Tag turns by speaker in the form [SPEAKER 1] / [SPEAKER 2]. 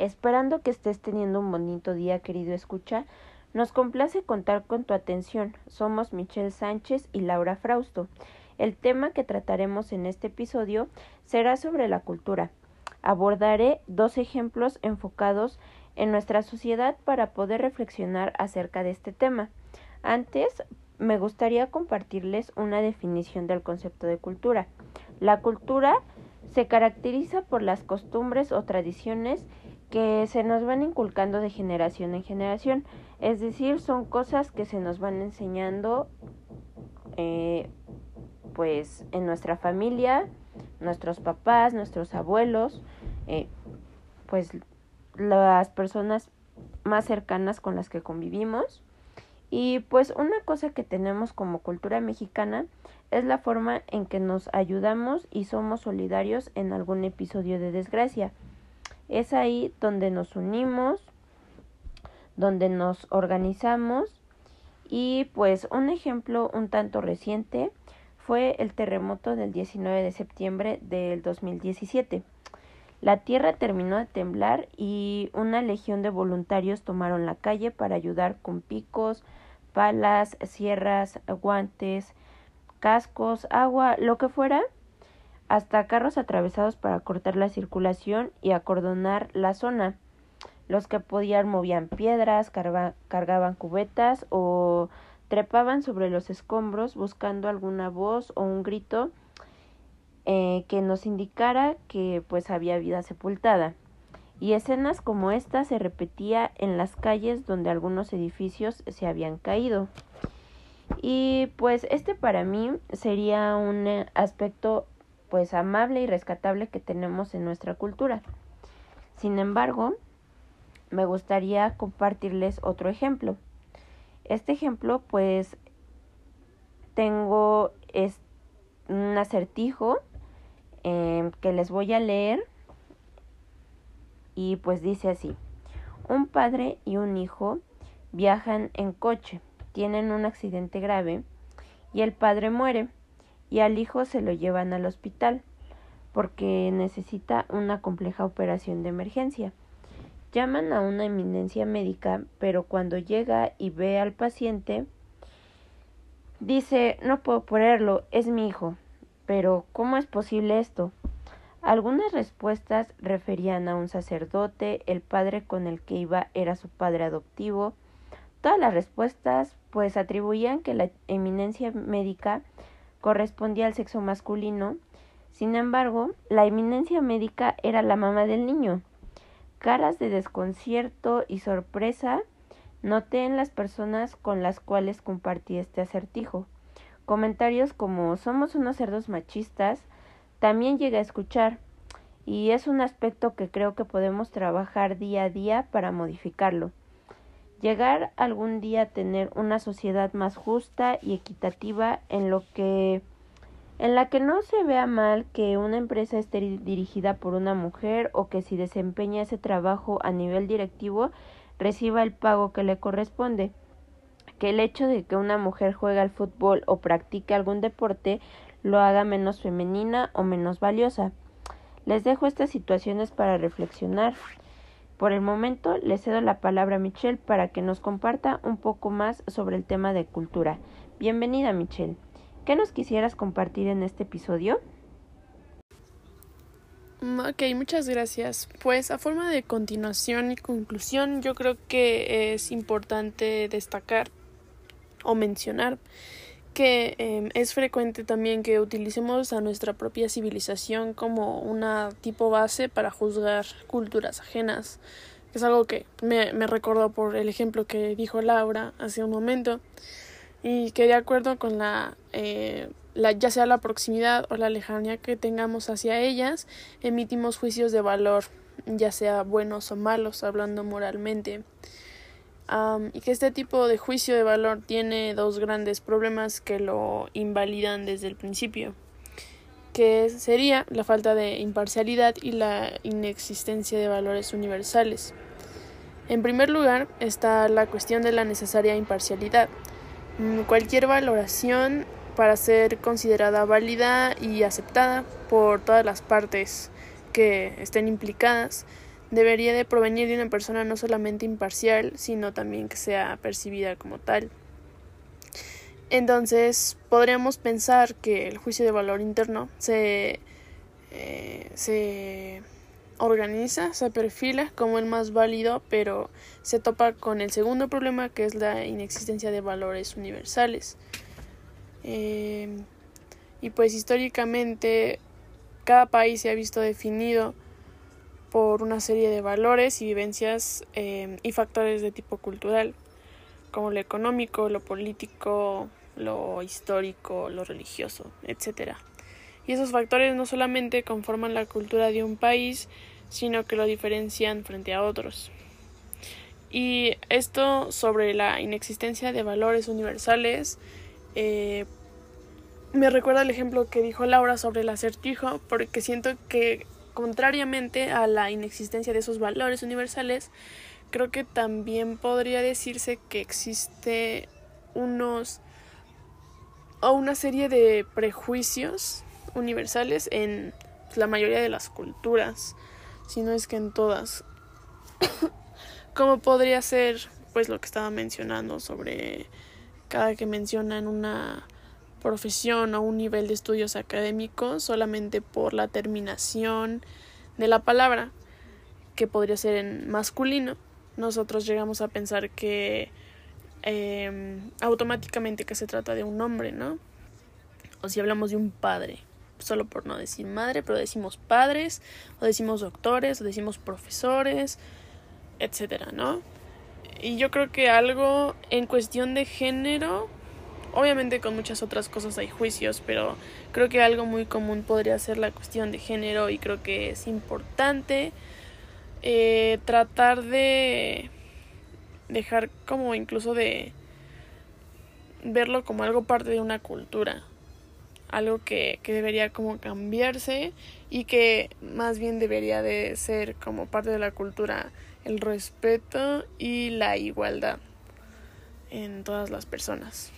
[SPEAKER 1] Esperando que estés teniendo un bonito día, querido escucha, nos complace contar con tu atención. Somos Michelle Sánchez y Laura Frausto. El tema que trataremos en este episodio será sobre la cultura. Abordaré dos ejemplos enfocados en nuestra sociedad para poder reflexionar acerca de este tema. Antes, me gustaría compartirles una definición del concepto de cultura. La cultura se caracteriza por las costumbres o tradiciones que se nos van inculcando de generación en generación, es decir, son cosas que se nos van enseñando eh, pues en nuestra familia, nuestros papás, nuestros abuelos, eh, pues las personas más cercanas con las que convivimos. Y pues una cosa que tenemos como cultura mexicana es la forma en que nos ayudamos y somos solidarios en algún episodio de desgracia. Es ahí donde nos unimos, donde nos organizamos y pues un ejemplo un tanto reciente fue el terremoto del 19 de septiembre del 2017. La tierra terminó de temblar y una legión de voluntarios tomaron la calle para ayudar con picos, palas, sierras, guantes, cascos, agua, lo que fuera, hasta carros atravesados para cortar la circulación y acordonar la zona. Los que podían movían piedras, cargaban cubetas o trepaban sobre los escombros buscando alguna voz o un grito eh, que nos indicara que pues había vida sepultada. Y escenas como esta se repetía en las calles donde algunos edificios se habían caído. Y pues este para mí sería un eh, aspecto pues amable y rescatable que tenemos en nuestra cultura. Sin embargo, me gustaría compartirles otro ejemplo. Este ejemplo, pues, tengo un acertijo em, que les voy a leer y pues dice así. Un padre y un hijo viajan en coche, tienen un accidente grave y el padre muere y al hijo se lo llevan al hospital porque necesita una compleja operación de emergencia. Llaman a una eminencia médica, pero cuando llega y ve al paciente, dice no puedo ponerlo, es mi hijo. Pero ¿cómo es posible esto? Algunas respuestas referían a un sacerdote, el padre con el que iba era su padre adoptivo. Todas las respuestas pues atribuían que la eminencia médica correspondía al sexo masculino. Sin embargo, la eminencia médica era la mamá del niño. Caras de desconcierto y sorpresa noté en las personas con las cuales compartí este acertijo. Comentarios como somos unos cerdos machistas también llegué a escuchar y es un aspecto que creo que podemos trabajar día a día para modificarlo. Llegar algún día a tener una sociedad más justa y equitativa en lo que en la que no se vea mal que una empresa esté dirigida por una mujer o que si desempeña ese trabajo a nivel directivo reciba el pago que le corresponde, que el hecho de que una mujer juegue al fútbol o practique algún deporte lo haga menos femenina o menos valiosa. Les dejo estas situaciones para reflexionar. Por el momento le cedo la palabra a Michelle para que nos comparta un poco más sobre el tema de cultura. Bienvenida Michelle. ¿Qué nos quisieras compartir en este episodio?
[SPEAKER 2] Ok, muchas gracias. Pues a forma de continuación y conclusión, yo creo que es importante destacar o mencionar que em, es frecuente también que utilicemos a nuestra propia civilización como una tipo base para juzgar culturas ajenas. Es algo que me, me recordó por el ejemplo que dijo Laura hace un momento y que de acuerdo con la, eh, la ya sea la proximidad o la lejanía que tengamos hacia ellas, emitimos juicios de valor, ya sea buenos o malos, hablando moralmente. Y que este tipo de juicio de valor tiene dos grandes problemas que lo invalidan desde el principio, que sería la falta de imparcialidad y la inexistencia de valores universales. En primer lugar está la cuestión de la necesaria imparcialidad, Mm, cualquier valoración para ser considerada válida y aceptada por todas las partes que estén implicadas debería de provenir de una persona no solamente imparcial, sino también que sea percibida como tal. Entonces, podríamos pensar que el juicio de valor interno se, eh, se organiza, se perfila como el más válido, pero se topa con el segundo problema que es la inexistencia de valores universales. Eh, y pues históricamente cada país se ha visto definido por una serie de valores y vivencias eh, y factores de tipo cultural, como lo económico, lo político, lo histórico, lo religioso, etc. Y esos factores no solamente conforman la cultura de un país, sino que lo diferencian frente a otros. Y esto sobre la inexistencia de valores universales eh, me recuerda el ejemplo que dijo Laura sobre el acertijo, porque siento que contrariamente a la inexistencia de esos valores universales, creo que también podría decirse que existe unos o una serie de prejuicios universales en la mayoría de las culturas, si no es que en todas. Como podría ser pues lo que estaba mencionando sobre cada que mencionan una profesión o un nivel de estudios académicos solamente por la terminación de la palabra, que podría ser en masculino. Nosotros llegamos a pensar que Em, automáticamente que se trata de un hombre, ¿no? O si hablamos de un padre, solo por no decir madre, pero decimos padres, o decimos doctores, o decimos profesores, etcétera, ¿no? Y yo creo que algo en cuestión de género, obviamente con muchas otras cosas hay juicios, pero creo que algo muy común podría ser la cuestión de género y creo que es importante eh, tratar de dejar como incluso de verlo como algo parte de una cultura, algo que, que debería como cambiarse y que más bien debería de ser como parte de la cultura el respeto y la igualdad en todas las personas.